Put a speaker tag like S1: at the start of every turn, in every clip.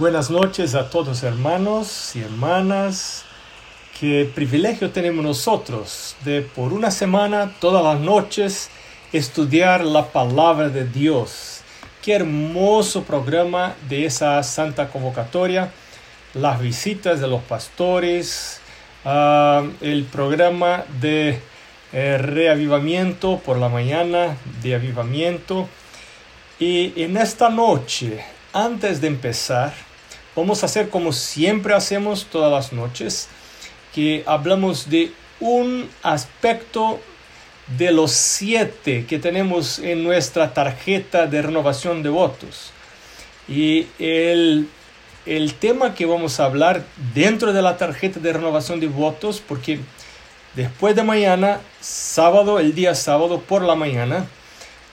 S1: Buenas noches a todos hermanos y hermanas. Qué privilegio tenemos nosotros de por una semana, todas las noches, estudiar la palabra de Dios. Qué hermoso programa de esa santa convocatoria. Las visitas de los pastores, uh, el programa de eh, reavivamiento por la mañana, de avivamiento. Y en esta noche, antes de empezar, Vamos a hacer como siempre hacemos todas las noches, que hablamos de un aspecto de los siete que tenemos en nuestra tarjeta de renovación de votos. Y el, el tema que vamos a hablar dentro de la tarjeta de renovación de votos, porque después de mañana, sábado, el día sábado por la mañana,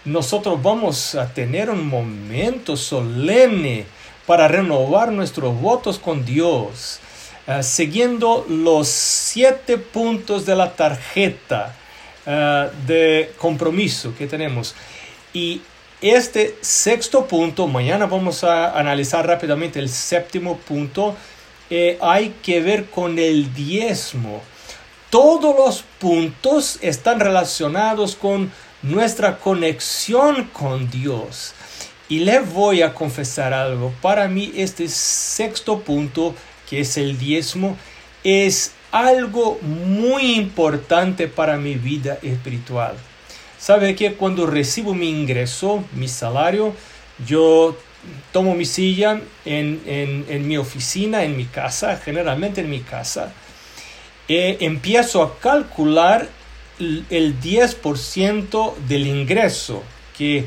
S1: nosotros vamos a tener un momento solemne para renovar nuestros votos con Dios, eh, siguiendo los siete puntos de la tarjeta eh, de compromiso que tenemos. Y este sexto punto, mañana vamos a analizar rápidamente el séptimo punto, eh, hay que ver con el diezmo. Todos los puntos están relacionados con nuestra conexión con Dios. Y le voy a confesar algo. Para mí este sexto punto, que es el diezmo, es algo muy importante para mi vida espiritual. Sabe que cuando recibo mi ingreso, mi salario, yo tomo mi silla en, en, mi oficina, en mi casa, generalmente en mi casa, e empiezo a calcular el 10% del ingreso que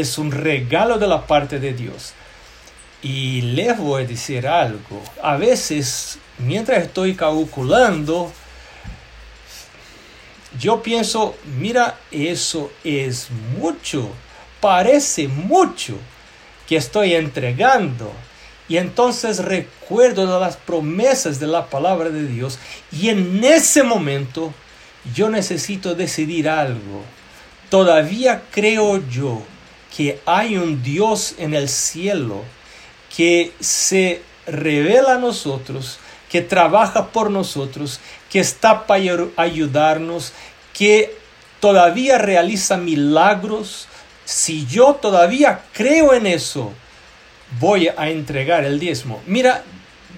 S1: es un regalo de la parte de Dios. Y les voy a decir algo. A veces, mientras estoy calculando, yo pienso, mira, eso es mucho, parece mucho que estoy entregando. Y entonces recuerdo de las promesas de la palabra de Dios y en ese momento yo necesito decidir algo. Todavía creo yo que hay un Dios en el cielo que se revela a nosotros, que trabaja por nosotros, que está para ayudarnos, que todavía realiza milagros. Si yo todavía creo en eso, voy a entregar el diezmo. Mira,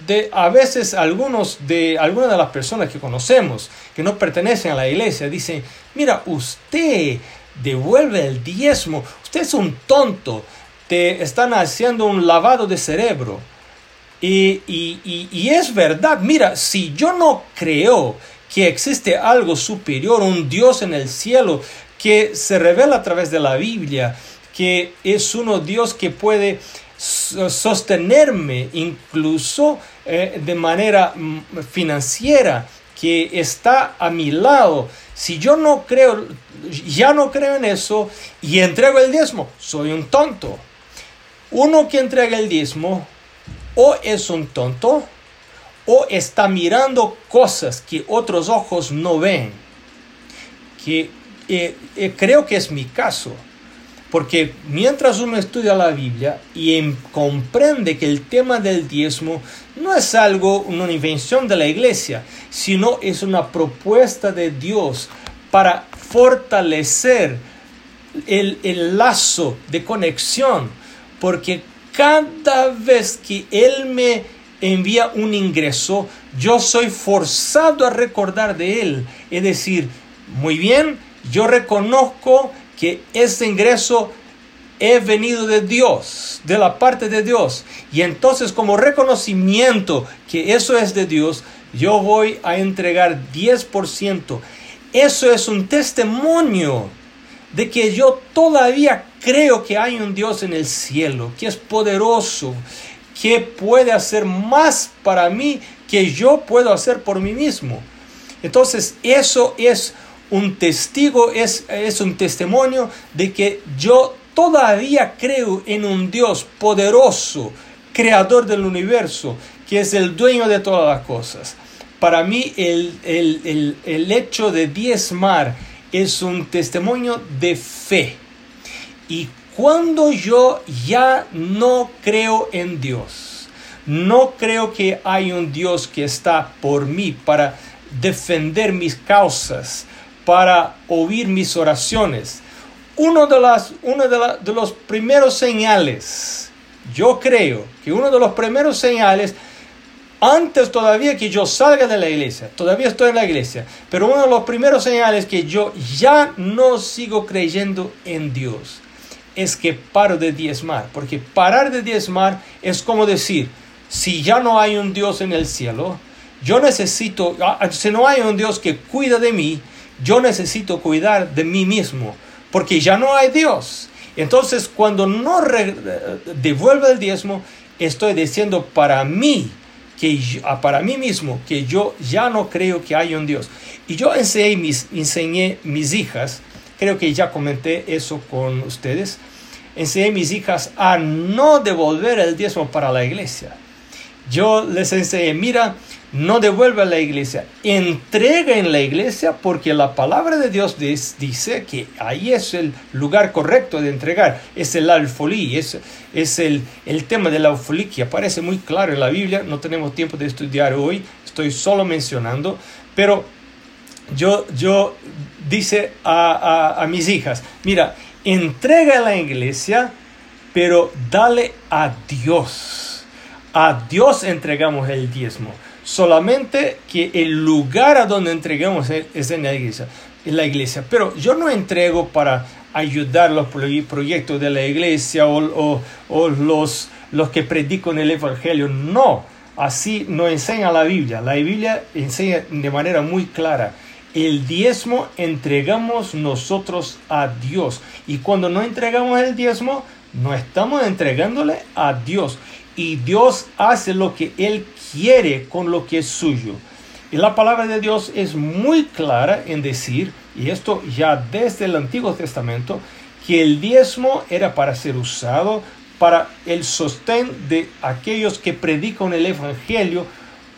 S1: de, a veces algunos de algunas de las personas que conocemos que no pertenecen a la iglesia dicen, mira, usted devuelve el diezmo. Usted es un tonto. Te están haciendo un lavado de cerebro. Y, y, es verdad, mira, si yo no creo que existe algo superior, un Dios en el cielo que se revela a través de la Biblia, que es uno Dios que puede sostenerme incluso eh, de manera mm, financiera, está a mi lado, si yo no creo, ya no creo en eso y entrego el diezmo, soy un tonto. Uno que entrega el diezmo o es un tonto o está mirando cosas que otros ojos no ven. Que eh, eh, creo que es mi caso. Porque mientras uno estudia la Biblia y em, comprende que el tema del diezmo no es algo, una invención de la iglesia, sino es una propuesta de Dios para fortalecer el, el lazo de conexión. Porque cada vez que Él me envía un ingreso, yo soy forzado a recordar de Él. Es decir, muy bien, yo reconozco que ese ingreso he venido de Dios, de la parte de Dios. Y entonces como reconocimiento que eso es de Dios, yo voy a entregar 10%. Eso es un testimonio de que yo todavía creo que hay un Dios en el cielo, que es poderoso, que puede hacer más para mí que yo puedo hacer por mí mismo. Entonces eso es un testigo, es, es un testimonio de que yo todavía creo en un Dios poderoso, creador del universo, que es el dueño de todas las cosas. Para mí el, el, el, hecho de diezmar es un testimonio de fe. Y cuando yo ya no creo en Dios, No creo que hay un Dios que está por mí para defender mis causas, para oír mis oraciones. Uno de, las, uno de, de los primeros señales, yo creo que uno de los primeros señales antes todavía que yo salga de la iglesia, todavía estoy en la iglesia, pero uno de los primeros señales que yo ya no sigo creyendo en Dios es que paro de diezmar, porque parar de diezmar es como decir, si ya no hay un Dios en el cielo, yo necesito, ah, ah, si no hay un Dios que cuida de mí, yo necesito cuidar de mí mismo, porque ya no hay Dios. Entonces, cuando no devuelvo el diezmo, estoy diciendo para mí, que ah, para mí mismo, que yo ya no creo que haya un Dios. Y yo enseñé mis, enseñé mis hijas, creo que ya comenté eso con ustedes, enseñé mis hijas a no devolver el diezmo para la iglesia. Yo les enseñé, mira, no devuelve a la iglesia, entrega en la iglesia porque la palabra de Dios dice que ahí es el lugar correcto de entregar, es el alfolí, es, es el, el tema del alfolí que aparece muy claro en la Biblia, no tenemos tiempo de estudiar hoy, estoy solo mencionando, pero yo, yo dice a, a, a mis hijas, mira, entrega a la iglesia, pero dale a Dios. A Dios entregamos el diezmo solamente que el lugar a donde entregamos es en la iglesia. En la iglesia. Pero yo no entrego para ayudar los proyectos de la iglesia o, o, los, los que predican el evangelio. No, así no enseña la Biblia. La Biblia enseña de manera muy clara. El diezmo entregamos nosotros a Dios. Y cuando no entregamos el diezmo, no estamos entregándole a Dios. Y Dios hace lo que Él quiere con lo que es suyo. Y la palabra de Dios es muy clara en decir, y esto ya desde el Antiguo Testamento, que el diezmo era para ser usado para el sostén de aquellos que predican el Evangelio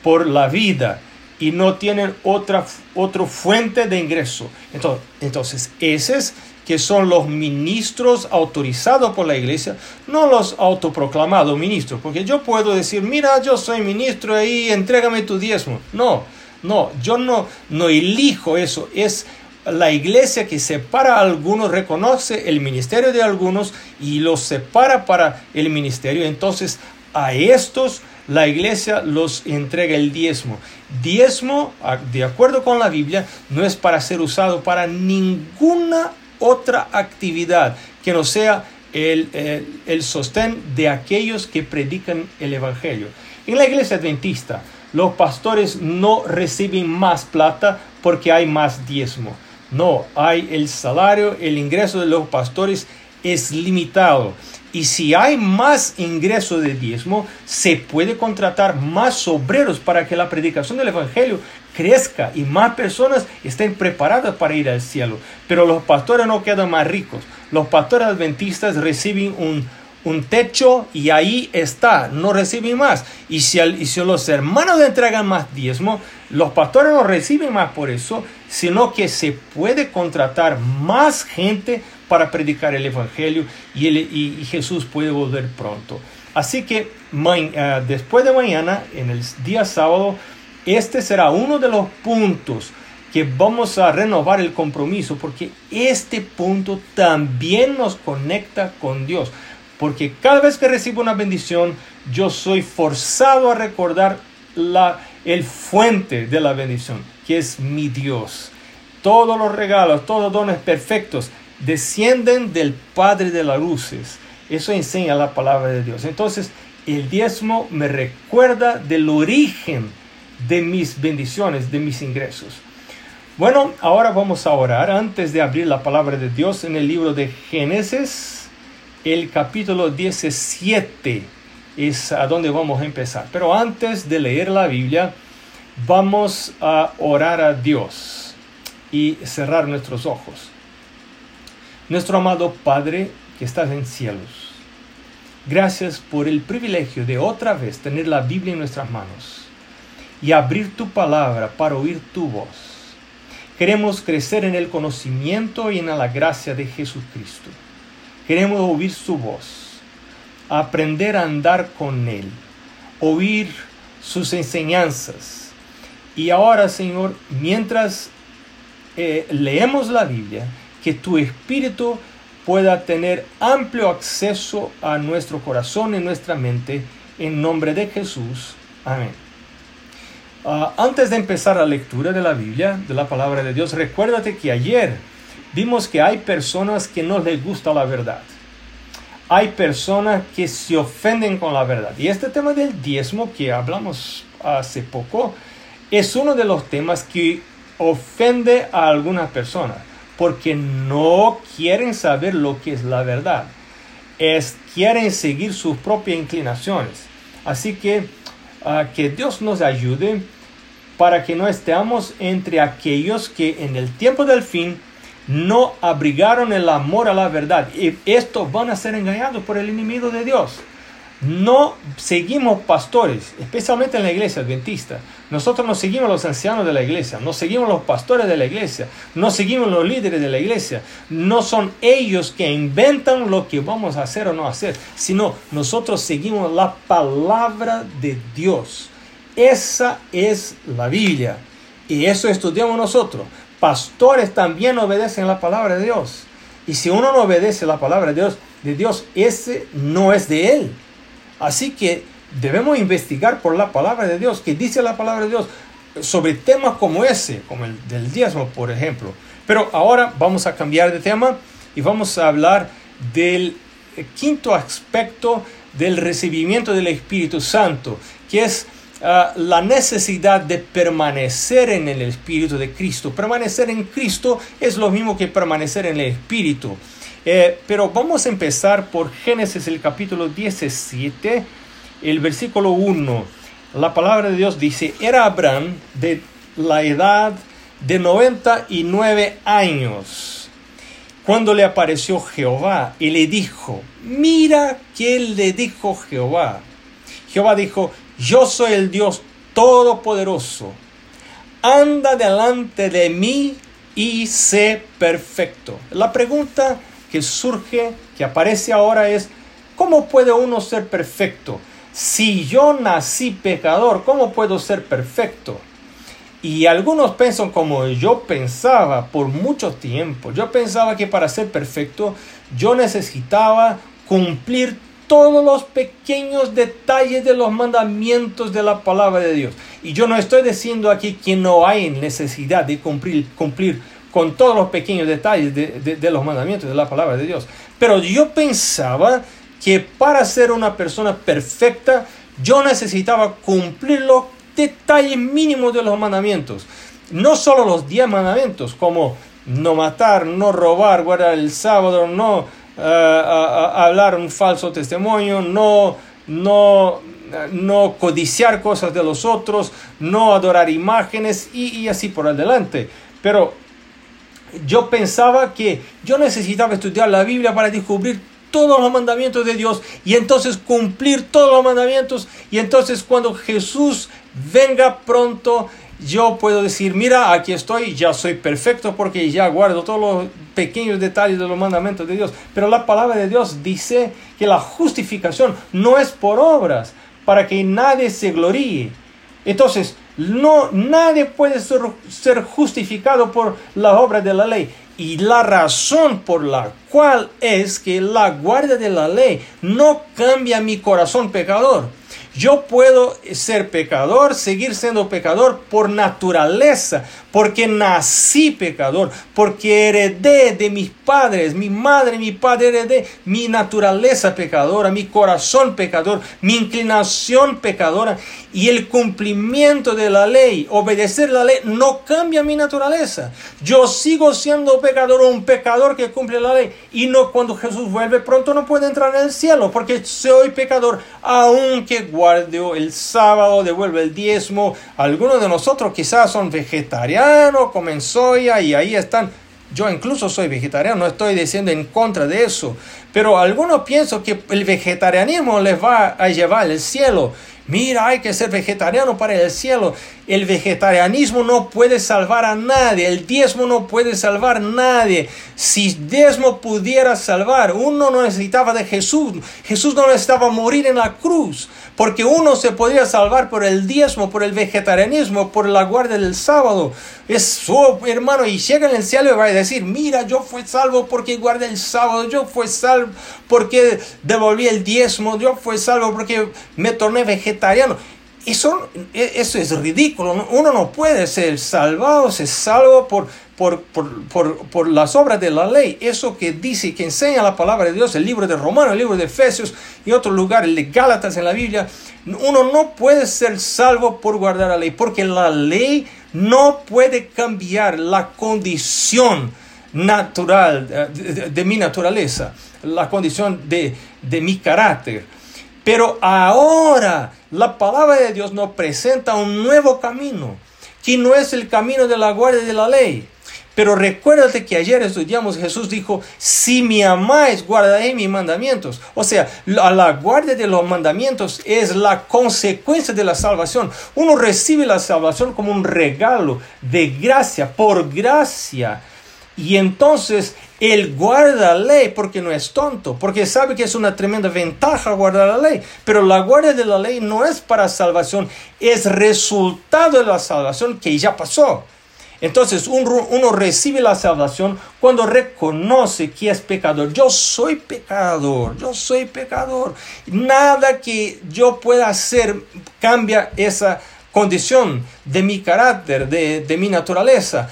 S1: por la vida y no tienen otra, otra fuente de ingreso. Entonces, entonces, ese es que son los ministros autorizados por la iglesia, no los autoproclamados ministros, porque yo puedo decir, mira, yo soy ministro ahí, entrégame tu diezmo. No, no, yo no, no elijo eso, es la iglesia que separa a algunos, reconoce el ministerio de algunos y los separa para el ministerio. Entonces, a estos la iglesia los entrega el diezmo. Diezmo, de acuerdo con la Biblia, no es para ser usado para ninguna otra actividad que no sea el, el, sostén de aquellos que predican el Evangelio. En la iglesia adventista, los pastores no reciben más plata porque hay más diezmo. No, hay el salario, el ingreso de los pastores es limitado. Y si hay más ingreso de diezmo, se puede contratar más obreros para que la predicación del Evangelio crezca y más personas estén preparadas para ir al cielo. Pero los pastores no quedan más ricos. Los pastores adventistas reciben un, un techo y ahí está, no reciben más. Y si, y si los hermanos entregan más diezmo, los pastores no reciben más por eso, sino que se puede contratar más gente para predicar el Evangelio y, Jesús puede volver pronto. Así que eh, después de mañana, en el día sábado, este será uno de los puntos que vamos a renovar el compromiso porque este punto también nos conecta con Dios. Porque cada vez que recibo una bendición, yo soy forzado a recordar la, el fuente de la bendición, que es mi Dios. Todos los regalos, todos los dones perfectos descienden del Padre de las luces. Eso enseña la palabra de Dios. Entonces, el diezmo me recuerda del origen de mis bendiciones, de mis ingresos. Bueno, ahora vamos a orar antes de abrir la palabra de Dios en el libro de Génesis, el capítulo 17 es a donde vamos a empezar. Pero antes de leer la Biblia, vamos a orar a Dios y cerrar nuestros ojos. Nuestro amado Padre que estás en cielos, gracias por el privilegio de otra vez tener la Biblia en nuestras manos y abrir tu palabra para oír tu voz. Queremos crecer en el conocimiento y en la gracia de Jesucristo. Queremos oír su voz, aprender a andar con Él, oír sus enseñanzas. Y ahora, Señor, mientras eh, leemos la Biblia, que tu espíritu pueda tener amplio acceso a nuestro corazón y nuestra mente. En nombre de Jesús. Amén. Ah, antes de empezar la lectura de la Biblia, de la palabra de Dios, recuérdate que ayer vimos que hay personas que no les gusta la verdad. Hay personas que se ofenden con la verdad. Y este tema del diezmo que hablamos hace poco es uno de los temas que ofende a algunas personas porque no quieren saber lo que es la verdad. Es, quieren seguir sus propias inclinaciones. Así que ah, que Dios nos ayude para que no estemos entre aquellos que en el tiempo del fin no abrigaron el amor a la verdad. Y estos van a ser engañados por el enemigo de Dios. No seguimos pastores, especialmente en la iglesia adventista. Nosotros no seguimos los ancianos de la iglesia, no seguimos los pastores de la iglesia, no seguimos los líderes de la iglesia. No son ellos que inventan lo que vamos a hacer o no hacer, sino nosotros seguimos la palabra de Dios. Esa es la Biblia. Y eso estudiamos nosotros. Pastores también obedecen la palabra de Dios. Y si uno no obedece la palabra de Dios, de Dios, ese no es de él. Así que debemos investigar por la palabra de Dios, que dice la palabra de Dios sobre temas como ese, como el del diezmo, por ejemplo. Pero ahora vamos a cambiar de tema y vamos a hablar del quinto aspecto del recibimiento del Espíritu Santo, que es ah, la necesidad de permanecer en el Espíritu de Cristo. Permanecer en Cristo es lo mismo que permanecer en el Espíritu. Eh, pero vamos a empezar por Génesis el capítulo 17, el versículo 1. La palabra de Dios dice, era Abraham de la edad de 99 años cuando le apareció Jehová y le dijo, mira que le dijo Jehová. Jehová dijo, yo soy el Dios todopoderoso. Anda delante de mí y sé perfecto. La pregunta que surge, que aparece ahora es, ¿cómo puede uno ser perfecto? Si yo nací pecador, ¿cómo puedo ser perfecto? Y algunos piensan como yo pensaba por mucho tiempo. Yo pensaba que para ser perfecto yo necesitaba cumplir todos los pequeños detalles de los mandamientos de la palabra de Dios. Y yo no estoy diciendo aquí que no hay necesidad de cumplir, cumplir con todos los pequeños detalles de, los mandamientos de la palabra de Dios. Pero yo pensaba que para ser una persona perfecta, yo necesitaba cumplir los detalles mínimos de los mandamientos. No solo los diez mandamientos, como no matar, no robar, guardar el sábado, no eh, hablar un falso testimonio, no, no, no codiciar cosas de los otros, no adorar imágenes y, y así por adelante. Pero yo pensaba que yo necesitaba estudiar la Biblia para descubrir todos los mandamientos de Dios y entonces cumplir todos los mandamientos y entonces cuando Jesús venga pronto yo puedo decir, mira, aquí estoy, ya soy perfecto porque ya guardo todos los pequeños detalles de los mandamientos de Dios. Pero la palabra de Dios dice que la justificación no es por obras, para que nadie se gloríe. Entonces, no, nadie puede ser, ser justificado por la obra de la ley. Y la razón por la cual es que la guardia de la ley no cambia mi corazón pecador. Yo puedo ser pecador, seguir siendo pecador por naturaleza, porque nací pecador, porque heredé de mis padres, mi madre, mi padre heredé mi naturaleza pecadora, mi corazón pecador, mi inclinación pecadora y el cumplimiento de la ley, obedecer la ley, no cambia mi naturaleza. Yo sigo siendo pecador, un pecador que cumple la ley y no cuando Jesús vuelve pronto no puede entrar en el cielo porque soy pecador, aunque guarde el sábado, devuelve el diezmo. Algunos de nosotros quizás son vegetarianos, comen soya y ahí están yo incluso soy vegetariano, no estoy diciendo en contra de eso, pero algunos piensan que el vegetarianismo les va a llevar al cielo mira, hay que ser vegetariano para el cielo. El vegetarianismo no puede salvar a nadie, el diezmo no puede salvar a nadie. Si diezmo pudiera salvar, uno no necesitaba de Jesús. Jesús no necesitaba morir en la cruz, porque uno se podría salvar por el diezmo, por el vegetarianismo, por la guardia del sábado. Es su hermano y llega en el cielo y va a decir, mira, yo fui salvo porque guardé el sábado, yo fui salvo porque devolví el diezmo, yo fui salvo porque me torné vegetariano. Eso, e, eso es ridículo. Uno no puede ser salvado, se salvo por, por, por, por, las obras de la ley. Eso que dice, que enseña la palabra de Dios, el libro de Romanos, el libro de Efesios y otro lugar, el de Gálatas en la Biblia. Uno no puede ser salvo por guardar la ley, porque la ley no puede cambiar la condición natural de, de mi naturaleza, la condición de, de mi carácter. Pero ahora la palabra de Dios nos presenta un nuevo camino, que no es el camino de la guardia de la ley. Pero recuérdate que ayer estudiamos, Jesús dijo, si me amáis, guardaré mis mandamientos. O sea, la, la guardia de los mandamientos es la consecuencia de la salvación. Uno recibe la salvación como un regalo de gracia, por gracia. Y entonces él guarda la ley porque no es tonto, porque sabe que es una tremenda ventaja guardar la ley. Pero la guardia de la ley no es para salvación, es resultado de la salvación que ya pasó. Entonces uno, recibe la salvación cuando reconoce que es pecador. Yo soy pecador, yo soy pecador. Nada que yo pueda hacer cambia esa condición de mi carácter, de, de mi naturaleza.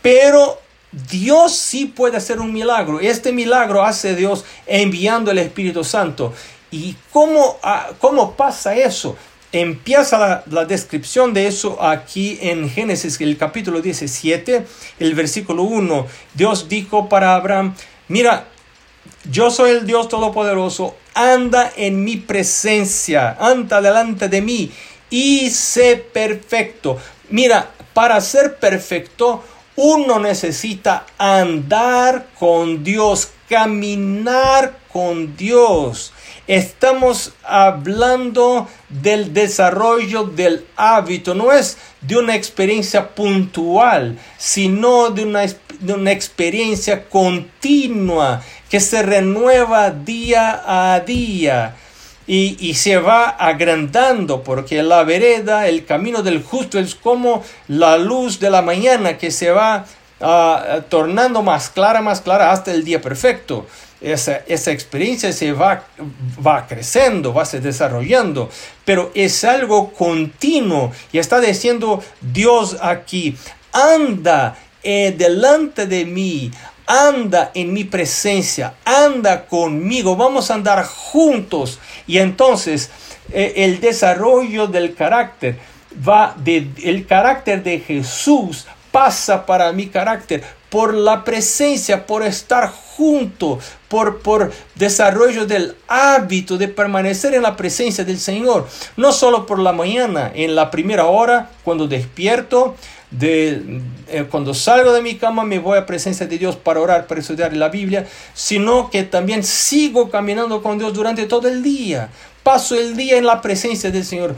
S1: Pero Dios sí puede hacer un milagro. Este milagro hace Dios enviando el Espíritu Santo. ¿Y cómo, ah, cómo pasa eso? Empieza la, la, descripción de eso aquí en Génesis, el capítulo 17, el versículo 1. Dios dijo para Abraham, mira, yo soy el Dios Todopoderoso, anda en mi presencia, anda delante de mí y sé perfecto. Mira, para ser perfecto, uno necesita andar con Dios, caminar con Dios. Estamos hablando del desarrollo del hábito, no es de una experiencia puntual, sino de una, de una experiencia continua que se renueva día a día y, se va agrandando porque la vereda, el camino del justo es como la luz de la mañana que se va ah, tornando más clara, más clara hasta el día perfecto. Esa, esa experiencia se va, va creciendo, va se desarrollando, pero es algo continuo y está diciendo Dios aquí, anda eh, delante de mí, anda en mi presencia, anda conmigo, vamos a andar juntos. Y entonces eh, el desarrollo del carácter va de el carácter de Jesús pasa para mi carácter por la presencia, por estar junto, por, por desarrollo del hábito de permanecer en la presencia del Señor. No solo por la mañana, en la primera hora, cuando despierto, de eh, cuando salgo de mi cama me voy a presencia de Dios para orar, para estudiar la Biblia, sino que también sigo caminando con Dios durante todo el día. Paso el día en la presencia del Señor.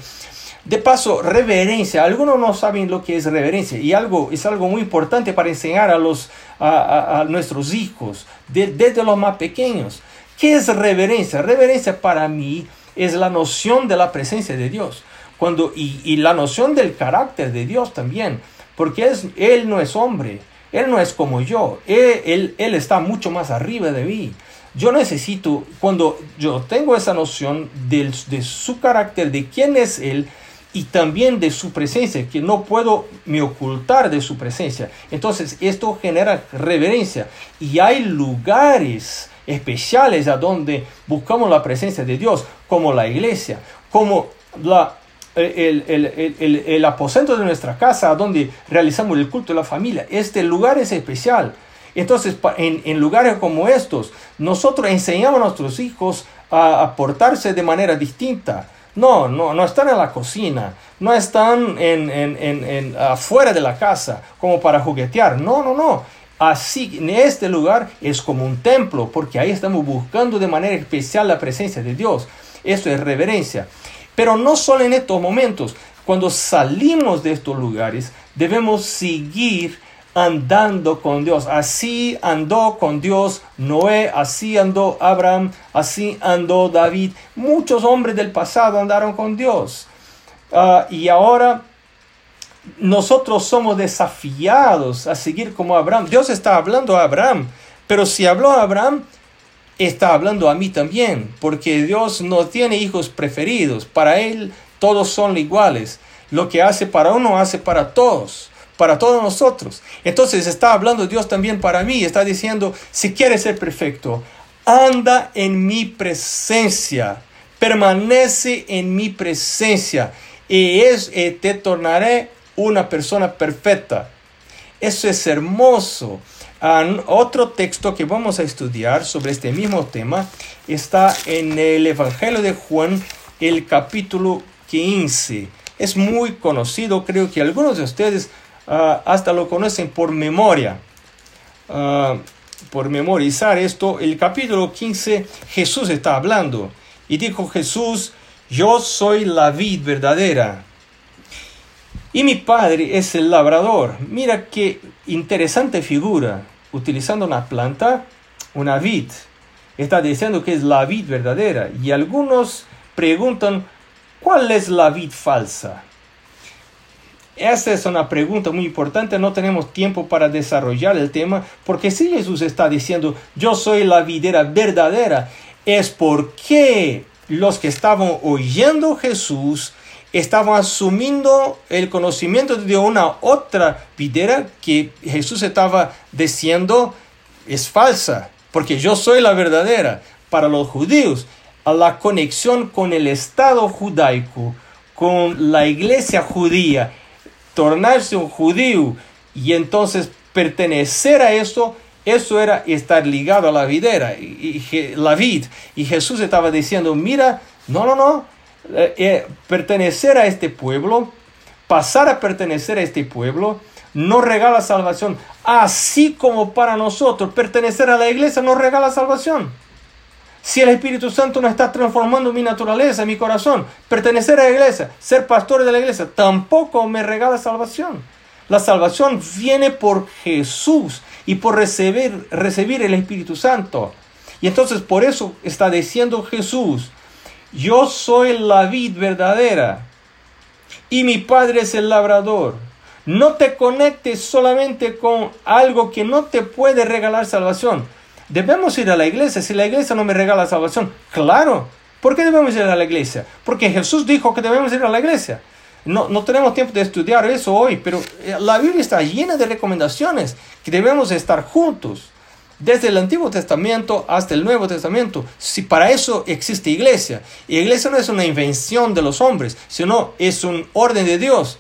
S1: De paso, reverencia. Algunos no saben lo que es reverencia y algo es algo muy importante para enseñar a los a, nuestros hijos desde los más pequeños. ¿Qué es reverencia? Reverencia para mí es la noción de la presencia de Dios. Cuando, y, y la noción del carácter de Dios también porque es, Él no es hombre, Él no es como yo, él, él, está mucho más arriba de mí. Yo necesito, cuando yo tengo esa noción de, de su carácter, de quién es Él, y también de su presencia, que no puedo me ocultar de su presencia. Entonces esto genera reverencia y hay lugares especiales a donde buscamos la presencia de Dios, como la iglesia, como la el, aposento de nuestra casa donde realizamos el culto de la familia. Este lugar es especial. Entonces, en, lugares como estos, nosotros enseñamos a nuestros hijos a, portarse de manera distinta. No, no, no están en la cocina, no están en, en, afuera de la casa como para juguetear. No, no, no. Así, en este lugar es como un templo, porque ahí estamos buscando de manera especial la presencia de Dios. Eso es reverencia. Pero no solo en estos momentos, cuando salimos de estos lugares, debemos seguir andando con Dios. Así andó con Dios Noé, así andó Abraham, así andó David. Muchos hombres del pasado andaron con Dios. Ah, y ahora nosotros somos desafiados a seguir como Abraham. Dios está hablando a Abraham, pero si habló a Abraham, está hablando a mí también, porque Dios no tiene hijos preferidos. Para Él todos son iguales. Lo que hace para uno hace para todos para todos nosotros. Entonces está hablando Dios también para mí, está diciendo, si quieres ser perfecto, anda en mi presencia, permanece en mi presencia y es, eh, te tornaré una persona perfecta. Eso es hermoso. Otro texto que vamos a estudiar sobre este mismo tema está en el Evangelio de Juan, el capítulo 15. Es muy conocido, creo que algunos de ustedes Ah, hasta lo conocen por memoria. Ah, por memorizar esto, el capítulo 15, Jesús está hablando. Y dijo Jesús, yo soy la vid verdadera. Y mi padre es el labrador. Mira qué interesante figura. Utilizando una planta, una vid. Está diciendo que es la vid verdadera. Y algunos preguntan, ¿cuál es la vid falsa? Esa es una pregunta muy importante, no tenemos tiempo para desarrollar el tema, porque si Jesús está diciendo, yo soy la videra verdadera, es porque los que estaban oyendo Jesús estaban asumiendo el conocimiento de una otra videra que Jesús estaba diciendo es falsa, porque yo soy la verdadera. Para los judíos, a la conexión con el Estado judaico, con la iglesia judía, tornarse un judío y entonces pertenecer a esto, eso era estar ligado a la videra, y, la vid. Y Jesús estaba diciendo, mira, no, no, no, eh, eh, pertenecer a este pueblo, pasar a pertenecer a este pueblo, no regala salvación, así como para nosotros pertenecer a la iglesia no regala salvación. Si el Espíritu Santo no está transformando mi naturaleza, mi corazón, pertenecer a la iglesia, ser pastor de la iglesia, tampoco me regala salvación. La salvación viene por Jesús y por recibir, recibir el Espíritu Santo. Y entonces por eso está diciendo Jesús, yo soy la vid verdadera y mi Padre es el labrador. No te conectes solamente con algo que no te puede regalar salvación. Debemos ir a la iglesia si la iglesia no me regala salvación. Claro. ¿Por qué debemos ir a la iglesia? Porque Jesús dijo que debemos ir a la iglesia. No, no tenemos tiempo de estudiar eso hoy, pero eh, la Biblia está llena de recomendaciones que debemos estar juntos. Desde el Antiguo Testamento hasta el Nuevo Testamento. Si para eso existe iglesia. Y iglesia no es una invención de los hombres, sino es un orden de Dios.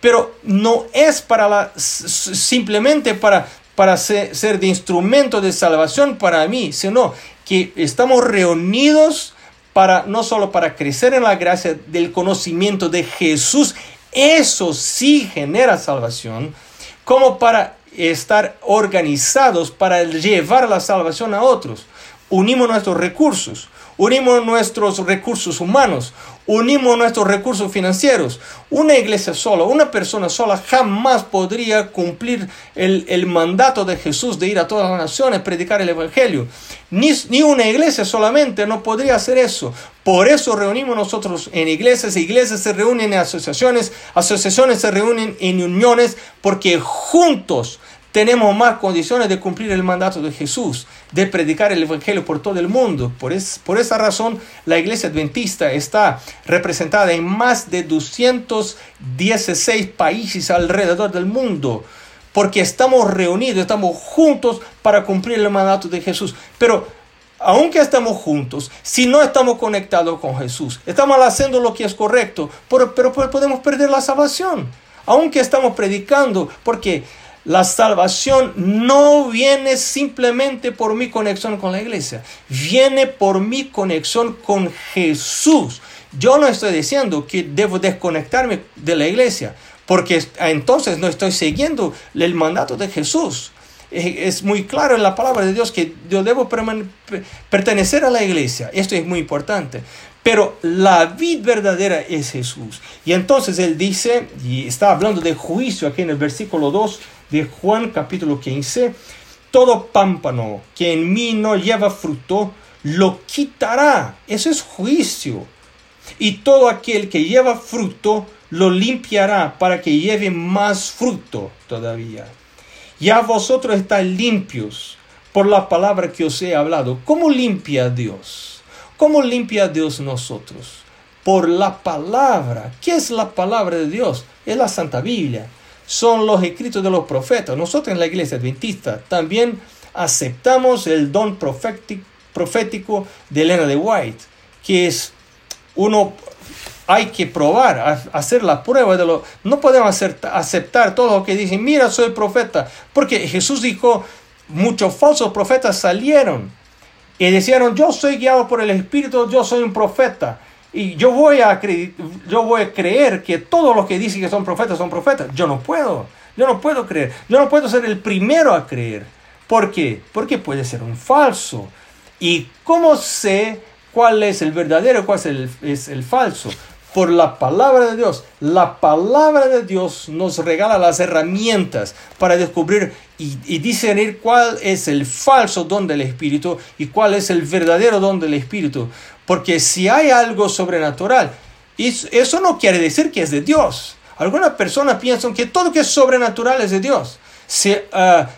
S1: Pero no es para la, simplemente para para ser, de instrumento de salvación para mí, sino que estamos reunidos para no solo para crecer en la gracia del conocimiento de Jesús, eso sí genera salvación, como para estar organizados para llevar la salvación a otros. Unimos nuestros recursos, unimos nuestros recursos humanos, unimos nuestros recursos financieros. Una iglesia sola, una persona sola jamás podría cumplir el, mandato de Jesús de ir a todas las naciones, predicar el Evangelio. Ni, ni, una iglesia solamente no podría hacer eso. Por eso reunimos nosotros en iglesias, iglesias se reúnen en asociaciones, asociaciones se reúnen en uniones, porque juntos tenemos más condiciones de cumplir el mandato de Jesús, de predicar el Evangelio por todo el mundo. Por, por esa razón, la iglesia adventista está representada en más de 216 países alrededor del mundo, porque estamos reunidos, estamos juntos para cumplir el mandato de Jesús. Pero aunque estamos juntos, si no estamos conectados con Jesús, estamos haciendo lo que es correcto, pero, pero podemos perder la salvación. Aunque estamos predicando, porque la salvación no viene simplemente por mi conexión con la iglesia, viene por mi conexión con Jesús. Yo no estoy diciendo que debo desconectarme de la iglesia, porque entonces no estoy siguiendo el mandato de Jesús. Es muy claro en la palabra de Dios que yo debo pertenecer a la iglesia. Esto es muy importante. Pero la vid verdadera es Jesús. Y entonces él dice, y está hablando de juicio aquí en el versículo 2 de Juan capítulo 15, todo pámpano que en mí no lleva fruto, lo quitará. Eso es juicio. Y todo aquel que lleva fruto, lo limpiará para que lleve más fruto todavía. Ya vosotros estáis limpios por la palabra que os he hablado. ¿Cómo limpia Dios? ¿Cómo limpia Dios nosotros? Por la palabra. ¿Qué es la palabra de Dios? Es la Santa Biblia. Son los escritos de los profetas. Nosotros en la iglesia adventista también aceptamos el don profético de Elena de White, que es uno hay que probar, hacer la prueba de lo... No podemos aceptar todo lo que dicen, mira, soy profeta, porque Jesús dijo, muchos falsos profetas salieron y decían, yo soy guiado por el Espíritu, yo soy un profeta. Y yo voy a, yo voy a creer que todos los que dicen que son profetas son profetas. Yo no puedo, yo no puedo creer, yo no puedo ser el primero a creer. ¿Por qué? Porque puede ser un falso. ¿Y cómo sé cuál es el verdadero, cuál es el, es el falso? por la palabra de Dios. La palabra de Dios nos regala las herramientas para descubrir y, discernir cuál es el falso don del Espíritu y cuál es el verdadero don del Espíritu. Porque si hay algo sobrenatural, eso no quiere decir que es de Dios. Algunas personas piensan que todo que es sobrenatural es de Dios. Si,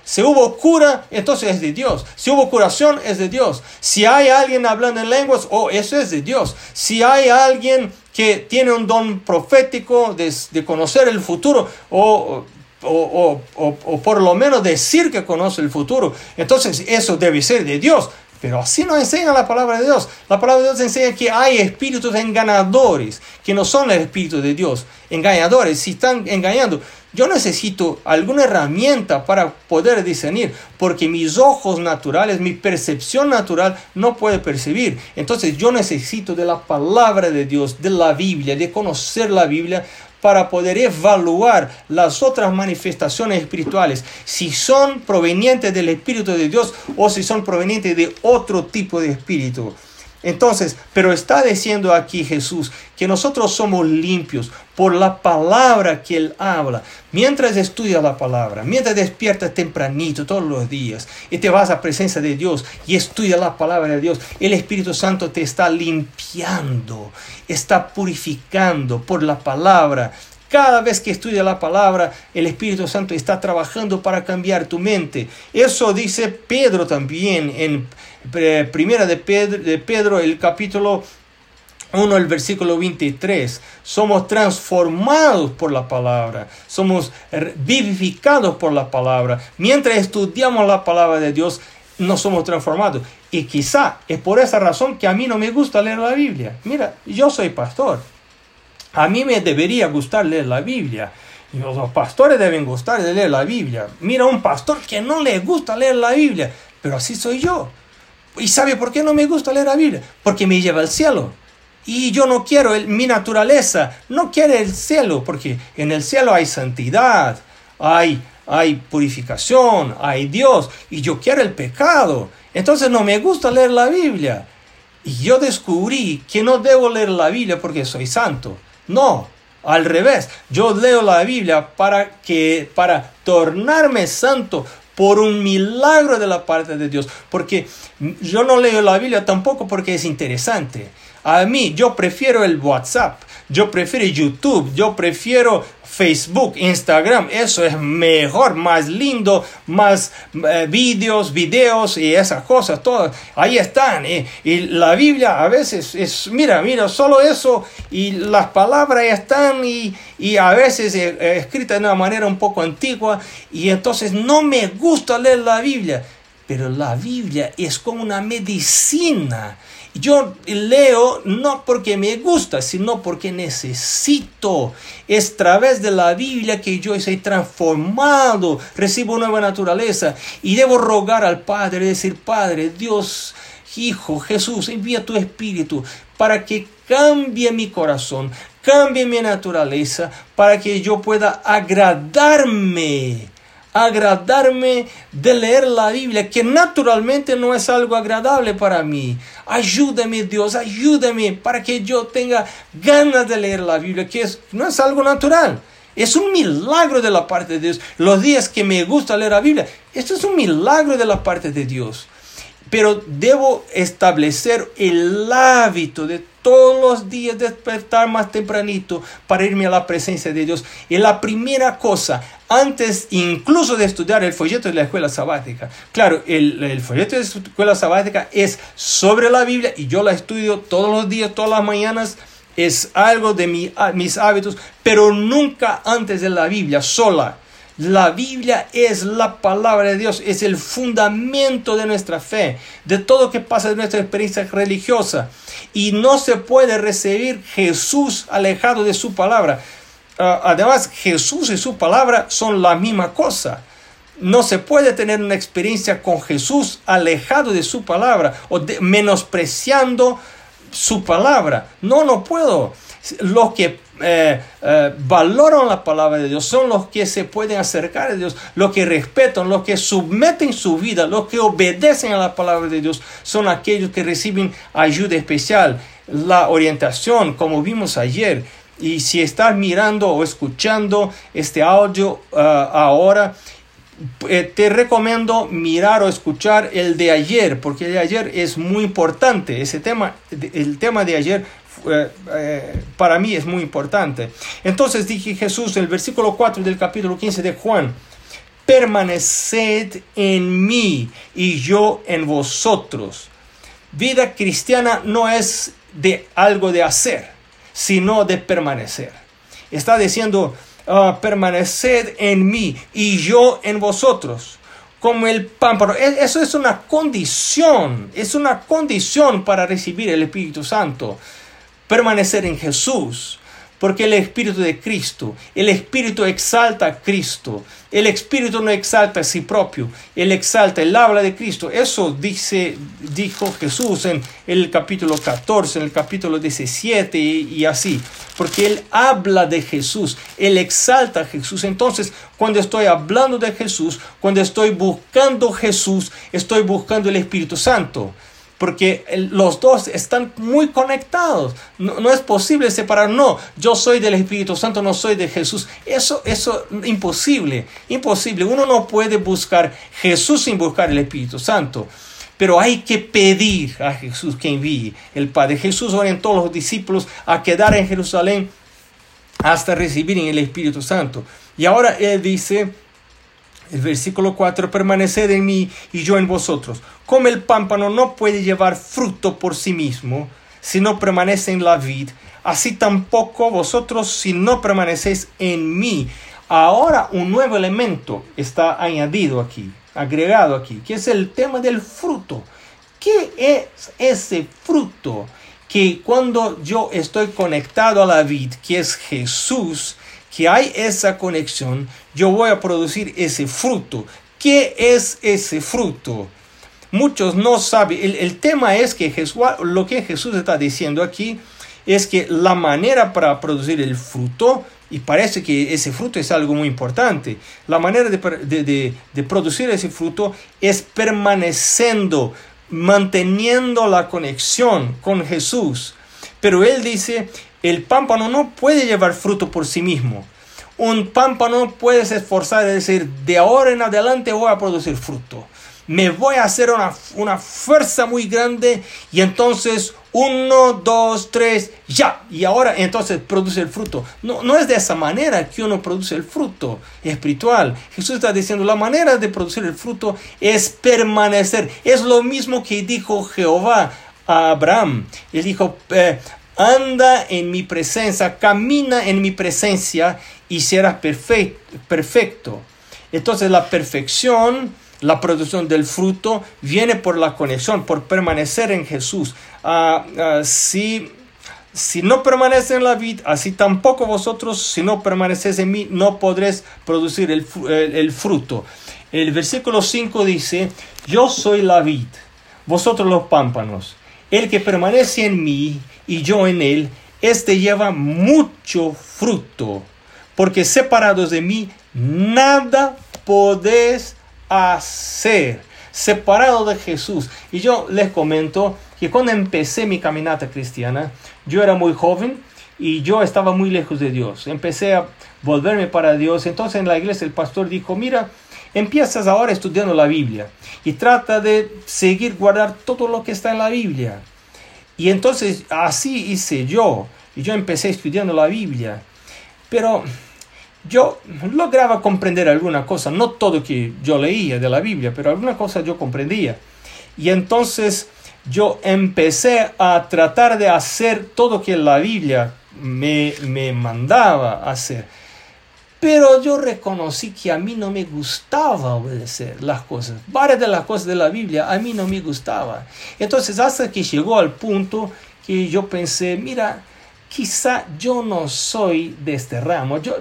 S1: si, hubo cura, entonces es de Dios. Si hubo curación, es de Dios. Si hay alguien hablando en lenguas, oh, eso es de Dios. Si hay alguien que tiene un don profético de, de conocer el futuro, o, o, o, o, por lo menos decir que conoce el futuro, entonces eso debe ser de Dios. Pero así nos enseña la palabra de Dios. La palabra de Dios enseña que hay espíritus engañadores, que no son el espíritu de Dios. Engañadores, si están engañando, yo necesito alguna herramienta para poder discernir, porque mis ojos naturales, mi percepción natural no puede percibir. Entonces yo necesito de la palabra de Dios, de la Biblia, de conocer la Biblia para poder evaluar las otras manifestaciones espirituales, si son provenientes del Espíritu de Dios o si son provenientes de otro tipo de espíritu. Entonces, pero está diciendo aquí Jesús que nosotros somos limpios por la palabra que Él habla. Mientras estudias la palabra, mientras despiertas tempranito todos los días y te vas a presencia de Dios y estudias la palabra de Dios, el Espíritu Santo te está limpiando, está purificando por la palabra. Cada vez que estudias la palabra, el Espíritu Santo está trabajando para cambiar tu mente. Eso dice Pedro también en Primera de Pedro, de Pedro el capítulo 1, el versículo 23. Somos transformados por la palabra, somos vivificados por la palabra. Mientras estudiamos la palabra de Dios, no somos transformados. Y quizá es por esa razón que a mí no me gusta leer la Biblia. Mira, yo soy pastor. A mí me debería gustar leer la Biblia. Los pastores deben gustar de leer la Biblia. Mira, un pastor que no le gusta leer la Biblia, pero así soy yo. ¿Y sabe por qué no me gusta leer la Biblia? Porque me lleva al cielo. Y yo no quiero, mi naturaleza no quiere el cielo, porque en el cielo hay santidad, hay, hay purificación, hay Dios, y yo quiero el pecado. Entonces no me gusta leer la Biblia. Y yo descubrí que no debo leer la Biblia porque soy santo. No, al revés, yo leo la Biblia para que para tornarme santo por un milagro de la parte de Dios, porque yo no leo la Biblia tampoco porque es interesante. A mí yo prefiero el WhatsApp, yo prefiero YouTube, yo prefiero Facebook, Instagram, eso es mejor, más lindo, más eh, vídeos, videos y esas cosas, todas, ahí están. y la Biblia a veces es, mira, mira, solo eso y las palabras están y, y a veces escritas de una manera un poco antigua y entonces no me gusta leer la Biblia, pero la Biblia es como una medicina yo leo no porque me gusta, sino porque necesito. Es a través de la Biblia que yo soy transformado, recibo nueva naturaleza y debo rogar al Padre, decir, Padre, Dios, Hijo, Jesús, envía tu Espíritu para que cambie mi corazón, cambie mi naturaleza, para que yo pueda agradarme agradarme de leer la Biblia, que naturalmente no es algo agradable para mí. Ayúdame Dios, ayúdame para que yo tenga ganas de leer la Biblia, que no es algo natural. Es un milagro de la parte de Dios. Los días que me gusta leer la Biblia, esto es un milagro de la parte de Dios. Pero debo establecer el hábito de todos los días despertar más tempranito para irme a la presencia de Dios. Y la primera cosa, antes incluso de estudiar el folleto de la escuela sabática, claro, el, folleto de la escuela sabática es sobre la Biblia y yo la estudio todos los días, todas las mañanas. Es algo de mis hábitos, pero nunca antes de la Biblia sola la Biblia es la palabra de Dios, es el fundamento de nuestra fe, de todo lo que pasa en nuestra experiencia religiosa. Y no se puede recibir Jesús alejado de su palabra. Ah, además, Jesús y su palabra son la misma cosa. No se puede tener una experiencia con Jesús alejado de su palabra o menospreciando su palabra. No, no puedo. Los que eh, eh, valoran la palabra de Dios, son los que se pueden acercar a Dios, los que respetan, los que someten su vida, los que obedecen a la palabra de Dios, son aquellos que reciben ayuda especial, la orientación, como vimos ayer. Y si estás mirando o escuchando este audio ah, ahora, eh, te recomiendo mirar o escuchar el de ayer, porque el de ayer es muy importante. Ese tema, el tema de ayer eh, eh, para mí es muy importante. Entonces dije Jesús, el versículo 4 del capítulo 15 de Juan, permaneced en mí y yo en vosotros. Vida cristiana no es de algo de hacer, sino de permanecer. Está diciendo, ah, permaneced en mí y yo en vosotros como el pámpano. E, eso es una condición, es una condición para recibir el Espíritu Santo permanecer en Jesús, porque el Espíritu de Cristo, el Espíritu exalta a Cristo, el Espíritu no exalta a sí propio, él exalta, él habla de Cristo. Eso dice, dijo Jesús en el capítulo 14, en el capítulo 17 y, y así, porque él habla de Jesús, él exalta a Jesús. Entonces, cuando estoy hablando de Jesús, cuando estoy buscando Jesús, estoy buscando el Espíritu Santo porque los dos están muy conectados. No, es posible separar, no, yo soy del Espíritu Santo, no soy de Jesús. Eso, eso, imposible, imposible. Uno no puede buscar Jesús sin buscar el Espíritu Santo. Pero hay que pedir a Jesús que envíe el Padre. Jesús en todos los discípulos a quedar en Jerusalén hasta recibir el Espíritu Santo. Y ahora Él dice, el versículo 4, permaneced en mí y yo en vosotros. Como el pámpano no puede llevar fruto por sí mismo si no permanece en la vid, así tampoco vosotros si no permanecéis en mí. Ahora un nuevo elemento está añadido aquí, agregado aquí, que es el tema del fruto. ¿Qué es ese fruto? Que cuando yo estoy conectado a la vid, que es Jesús, que hay esa conexión, yo voy a producir ese fruto. ¿Qué es ese fruto? Muchos no saben. El, tema es que Jesús, lo que Jesús está diciendo aquí es que la manera para producir el fruto, y parece que ese fruto es algo muy importante, la manera de, de producir ese fruto es permaneciendo, manteniendo la conexión con Jesús. Pero él dice, el pámpano no puede llevar fruto por sí mismo. Un pámpano puede esforzar y decir, de ahora en adelante voy a producir fruto. Me voy a hacer una, una fuerza muy grande y entonces uno, dos, tres, ya. Y ahora entonces produce el fruto. No, no es de esa manera que uno produce el fruto espiritual. Jesús está diciendo, la manera de producir el fruto es permanecer. Es lo mismo que dijo Jehová a Abraham. Él dijo, eh, anda en mi presencia, camina en mi presencia y serás perfecto. Entonces la perfección, la producción del fruto, viene por la conexión, por permanecer en Jesús. Ah, ah, si, no permanece en la vid, así tampoco vosotros, si no permanecéis en mí, no podréis producir el, el fruto. El versículo 5 dice, yo soy la vid, vosotros los pámpanos. El que permanece en mí y yo en él, éste lleva mucho fruto, porque separados de mí nada podés hacer separado de Jesús. Y yo les comento que cuando empecé mi caminata cristiana, yo era muy joven y yo estaba muy lejos de Dios. Empecé a volverme para Dios. Entonces en la iglesia el pastor dijo, mira, empiezas ahora estudiando la Biblia y trata de seguir guardar todo lo que está en la Biblia. Y entonces así hice yo. Y yo empecé estudiando la Biblia. Pero yo lograba comprender alguna cosa, no todo que yo leía de la Biblia, pero alguna cosa yo comprendía. Y entonces yo empecé a tratar de hacer todo que la Biblia me, me mandaba hacer. Pero yo reconocí que a mí no me gustaba obedecer las cosas. Varias de las cosas de la Biblia a mí no me gustaba. Entonces hasta que llegó al punto que yo pensé, mira, quizá yo no soy de este ramo, yo,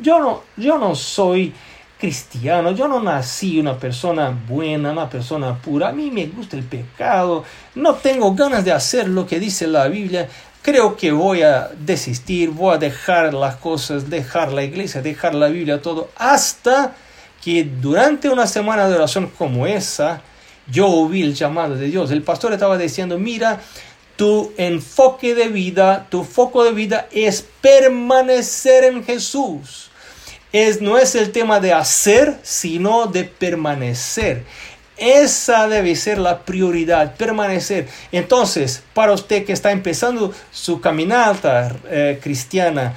S1: yo, no, yo no soy cristiano, yo no nací una persona buena, una persona pura, a mí me gusta el pecado, no tengo ganas de hacer lo que dice la Biblia, creo que voy a desistir, voy a dejar las cosas, dejar la iglesia, dejar la Biblia, todo, hasta que durante una semana de oración como esa, yo oí el llamado de Dios. El pastor estaba diciendo, mira, tu enfoque de vida, tu foco de vida es permanecer en Jesús. Es, no es el tema de hacer, sino de permanecer. Esa debe ser la prioridad, permanecer. Entonces, para usted que está empezando su caminata eh, cristiana,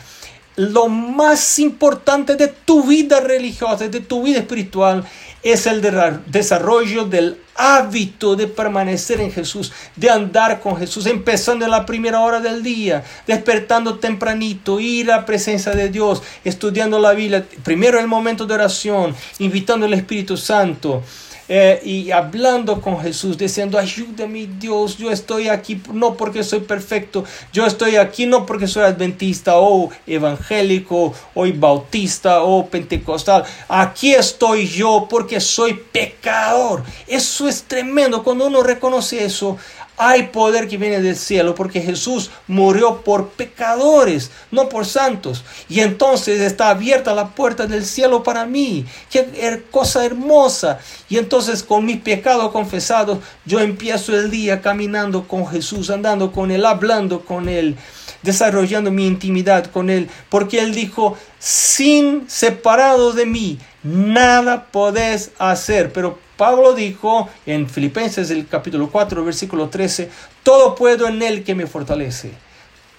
S1: lo más importante de tu vida religiosa, de tu vida espiritual, es el desarrollo del hábito de permanecer en Jesús, de andar con Jesús, empezando en la primera hora del día, despertando tempranito, ir a la presencia de Dios, estudiando la Biblia, primero el momento de oración, invitando al Espíritu Santo, eh, y hablando con Jesús, diciendo, ayúdame Dios, yo estoy aquí no porque soy perfecto, yo estoy aquí no porque soy adventista o evangélico o bautista o pentecostal, aquí estoy yo porque soy pecador. Eso es tremendo, cuando uno reconoce eso, hay poder que viene del cielo porque Jesús murió por pecadores, no por santos. Y entonces está abierta la puerta del cielo para mí. Qué cosa hermosa. Y entonces con mi pecado confesado, yo empiezo el día caminando con Jesús, andando con Él, hablando con Él, desarrollando mi intimidad con Él. Porque Él dijo, sin separado de mí, nada podés hacer. Pero Pablo dijo en Filipenses el capítulo 4, versículo 13, todo puedo en Él que me fortalece.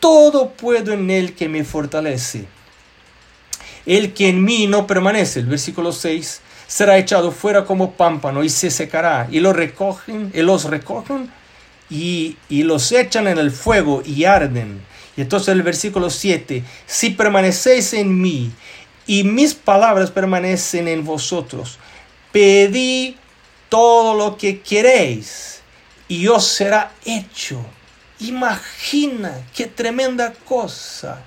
S1: Todo puedo en Él que me fortalece. El que en mí no permanece, el versículo 6, será echado fuera como pámpano y se secará. Y lo recogen, y los recogen y, y los echan en el fuego y arden. Y entonces el versículo 7, si permanecéis en mí y mis palabras permanecen en vosotros, pedí todo lo que queréis y os será hecho. Imagina qué tremenda cosa,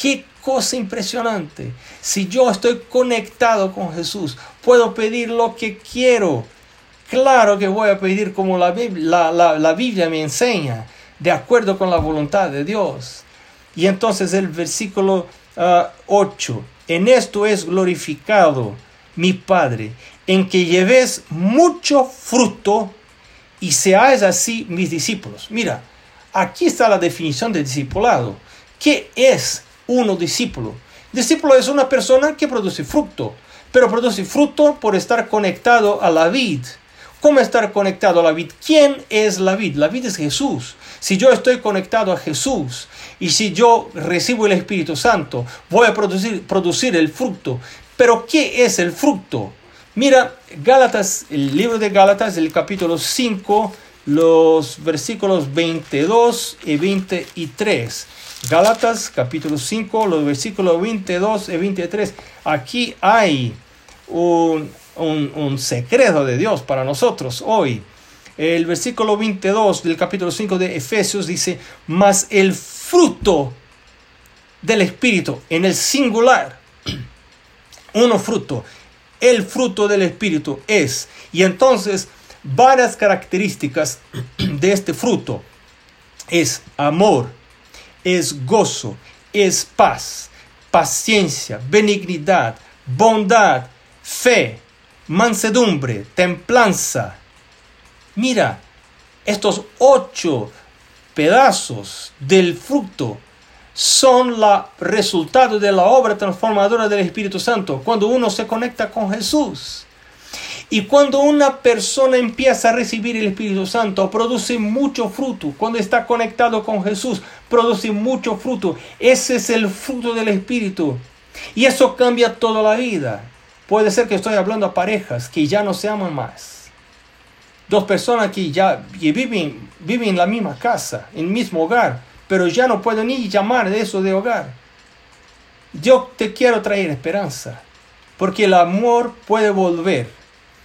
S1: qué cosa impresionante. Si yo estoy conectado con Jesús, puedo pedir lo que quiero. Claro que voy a pedir como la Biblia, me enseña, de acuerdo con la voluntad de Dios. Y entonces el versículo 8, ah, en esto es glorificado mi Padre, en que lleves mucho fruto y seáis así mis discípulos. Mira, aquí está la definición de discipulado. ¿Qué es uno discípulo? Discípulo es una persona que produce fruto, pero produce fruto por estar conectado a la vid. ¿Cómo estar conectado a la vid? ¿Quién es la vid? La vid es Jesús. Si yo estoy conectado a Jesús y si yo recibo el Espíritu Santo, voy a producir, producir el fruto. Pero ¿qué es el fruto? Mira, Gálatas, el libro de Gálatas, el capítulo 5, los versículos 22 y 23. Gálatas, capítulo 5, los versículos 22 y 23. Aquí hay un, un, secreto de Dios para nosotros hoy. El versículo 22 del capítulo 5 de Efesios dice, mas el fruto del Espíritu en el singular, uno fruto, el fruto del Espíritu es. Y entonces, varias características de este fruto es amor, es gozo, es paz, paciencia, benignidad, bondad, fe, mansedumbre, templanza. Mira, estos ocho pedazos del fruto son el resultado de la obra transformadora del Espíritu Santo cuando uno se conecta con Jesús. Y cuando una persona empieza a recibir el Espíritu Santo, produce mucho fruto. Cuando está conectado con Jesús, produce mucho fruto. Ese es el fruto del Espíritu. Y eso cambia toda la vida. Puede ser que estoy hablando a parejas que ya no se aman más. Dos personas que ya viven, viven en la misma casa, en el mismo hogar, pero ya no puedo ni llamar de eso de hogar. Yo te quiero traer esperanza, porque el amor puede volver.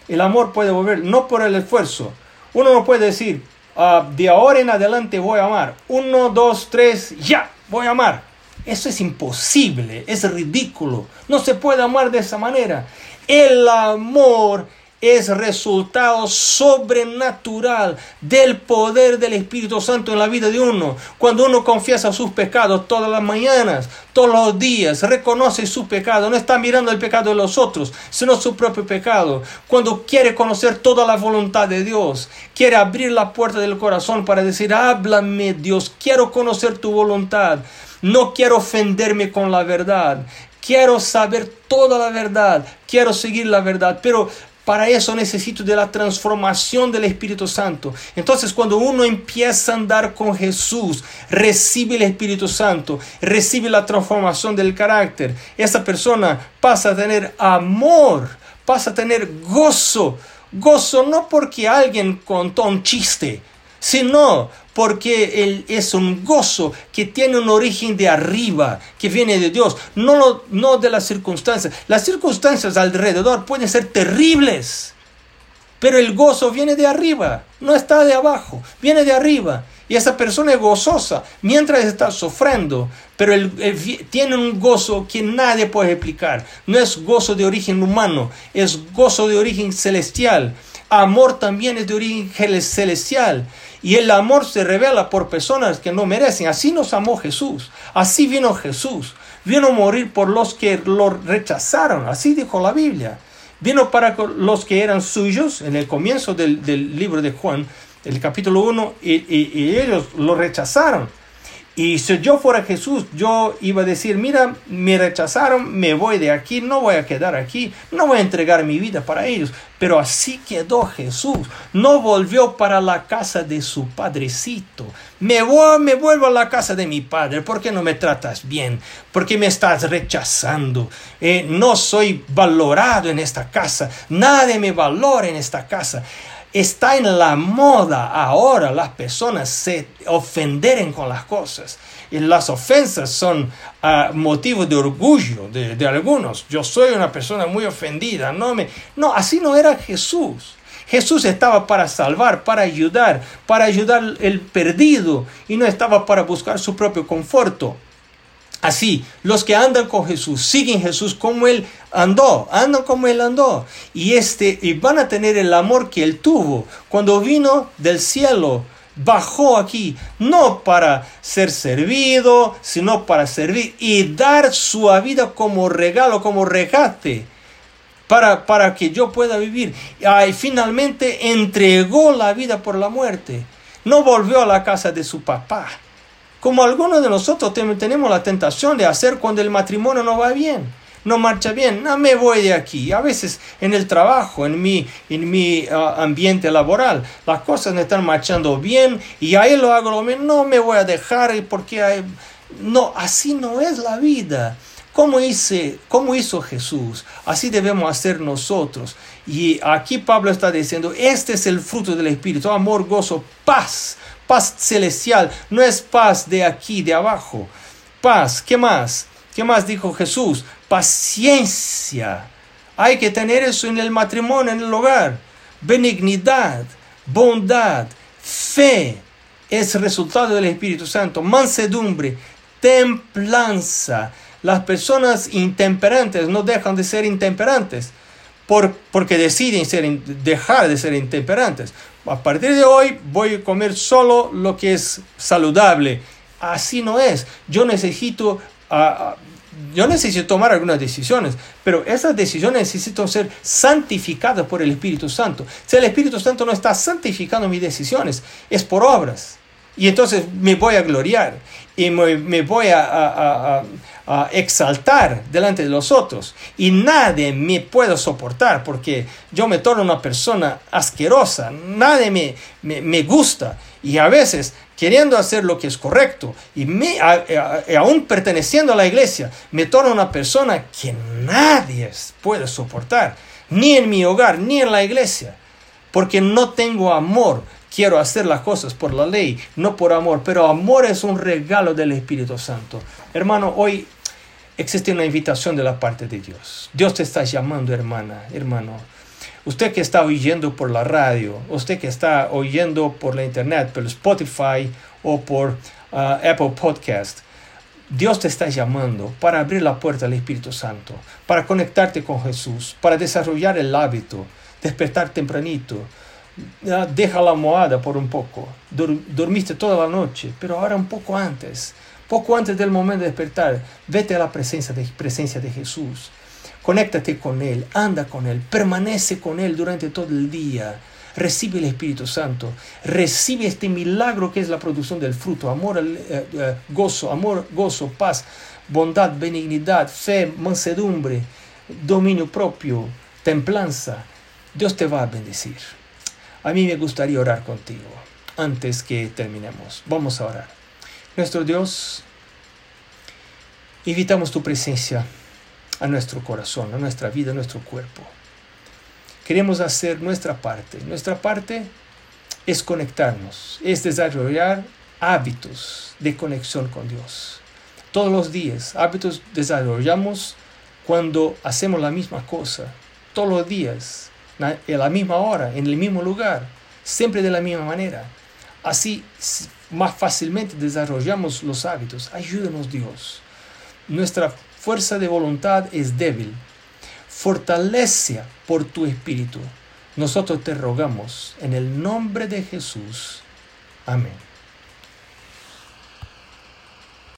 S1: El amor puede volver, no por el esfuerzo. Uno no puede decir, ah, de ahora en adelante voy a amar. Uno, dos, tres, ya, voy a amar. Eso es imposible, es ridículo. No se puede amar de esa manera. El amor es resultado sobrenatural del poder del Espíritu Santo en la vida de uno. Cuando uno confiesa sus pecados todas las mañanas, todos los días, reconoce su pecado, no está mirando el pecado de los otros, sino su propio pecado. Cuando quiere conocer toda la voluntad de Dios, quiere abrir la puerta del corazón para decir, háblame Dios, quiero conocer tu voluntad. No quiero ofenderme con la verdad. Quiero saber toda la verdad. Quiero seguir la verdad. Pero para eso necesito de la transformación del Espíritu Santo. Entonces cuando uno empieza a andar con Jesús, recibe el Espíritu Santo, recibe la transformación del carácter. Esa persona pasa a tener amor, pasa a tener gozo. Gozo no porque alguien contó un chiste, sino porque él es un gozo que tiene un origen de arriba, que viene de Dios, no, no de las circunstancias. Las circunstancias alrededor pueden ser terribles, pero el gozo viene de arriba, no está de abajo, viene de arriba. Y esa persona es gozosa mientras está sufriendo, pero tiene un gozo que nadie puede explicar. No es gozo de origen humano, es gozo de origen celestial. Amor también es de origen celestial. Y el amor se revela por personas que no merecen. Así nos amó Jesús. Así vino Jesús. Vino a morir por los que lo rechazaron. Así dijo la Biblia. Vino para los que eran suyos en el comienzo del, libro de Juan, el capítulo 1, y ellos lo rechazaron. Y si yo fuera Jesús, yo iba a decir, mira, me rechazaron, me voy de aquí, no voy a quedar aquí, no voy a entregar mi vida para ellos. Pero así quedó Jesús, no volvió para la casa de su padrecito. Me, voy, me vuelvo a la casa de mi padre, ¿por qué no me tratas bien? ¿Por qué me estás rechazando? Eh, no soy valorado en esta casa, nadie me valora en esta casa está en la moda ahora las personas se ofenderen con las cosas. Y las ofensas son ah, motivo de orgullo de, algunos. Yo soy una persona muy ofendida. No, me... no, así no era Jesús. Jesús estaba para salvar, para ayudar, para ayudar el perdido y no estaba para buscar su propio conforto. Así, los que andan con Jesús, siguen Jesús como Él andó, andan como Él andó. Y, este, y van a tener el amor que Él tuvo cuando vino del cielo. Bajó aquí, no para ser servido, sino para servir y dar su vida como regalo, como regate, para, para que yo pueda vivir. Y finalmente entregó la vida por la muerte. No volvió a la casa de su papá como algunos de nosotros tenemos la tentación de hacer cuando el matrimonio no va bien, no marcha bien, no me voy de aquí. A veces en el trabajo, en mi, en mi ah, ambiente laboral, las cosas no están marchando bien y ahí lo hago lo mismo, no me voy a dejar porque no, así no es la vida. ¿Cómo, hice, ¿Cómo hizo Jesús? Así debemos hacer nosotros. Y aquí Pablo está diciendo, este es el fruto del Espíritu, amor, gozo, paz paz celestial, no es paz de aquí, de abajo. Paz, ¿qué más? ¿Qué más dijo Jesús? Paciencia. Hay que tener eso en el matrimonio, en el hogar. Benignidad, bondad, fe. Es resultado del Espíritu Santo. Mansedumbre, templanza. Las personas intemperantes no dejan de ser intemperantes por, porque deciden ser, dejar de ser intemperantes. A partir de hoy voy a comer solo lo que es saludable. Así no es. Yo necesito yo necesito tomar algunas decisiones, pero esas decisiones necesitan ser santificadas por el Espíritu Santo. Si el Espíritu Santo no está santificando mis decisiones, es por obras. Y entonces me voy a gloriar y me, voy a, exaltar delante de los otros. Y nadie me puede soportar porque yo me torno una persona asquerosa. Nadie me, me, gusta. Y a veces, queriendo hacer lo que es correcto y me, aún perteneciendo a la iglesia, me torno una persona que nadie puede soportar. Ni en mi hogar, ni en la iglesia. Porque no tengo amor quiero hacer las cosas por la ley, no por amor, pero amor es un regalo del Espíritu Santo. Hermano, hoy existe una invitación de la parte de Dios. Dios te está llamando, hermana, hermano. Usted que está oyendo por la radio, usted que está oyendo por la internet, por Spotify o por uh, Apple Podcast, Dios te está llamando para abrir la puerta al Espíritu Santo, para conectarte con Jesús, para desarrollar el hábito, despertar tempranito, deja la almohada por un poco. dormiste toda la noche, pero ahora un poco antes, poco antes del momento de despertar, vete a la presencia de, presencia de Jesús. Conéctate con Él, anda con Él, permanece con Él durante todo el día. Recibe el Espíritu Santo, recibe este milagro que es la producción del fruto, amor, eh, eh, gozo, amor, gozo, paz, bondad, benignidad, fe, mansedumbre, dominio propio, templanza. Dios te va a bendecir. A mí me gustaría orar contigo antes que terminemos. Vamos a orar. Nuestro Dios, invitamos tu presencia a nuestro corazón, a nuestra vida, a nuestro cuerpo. Queremos hacer nuestra parte. Nuestra parte es conectarnos, es desarrollar hábitos de conexión con Dios. Todos los días, hábitos desarrollamos cuando hacemos la misma cosa. Todos los días, a la misma hora, en el mismo lugar, siempre de la misma manera. Así más fácilmente desarrollamos los hábitos. Ayúdanos Dios. Nuestra fuerza de voluntad es débil. Fortalece por tu espíritu. Nosotros te rogamos en el nombre de Jesús. Amén.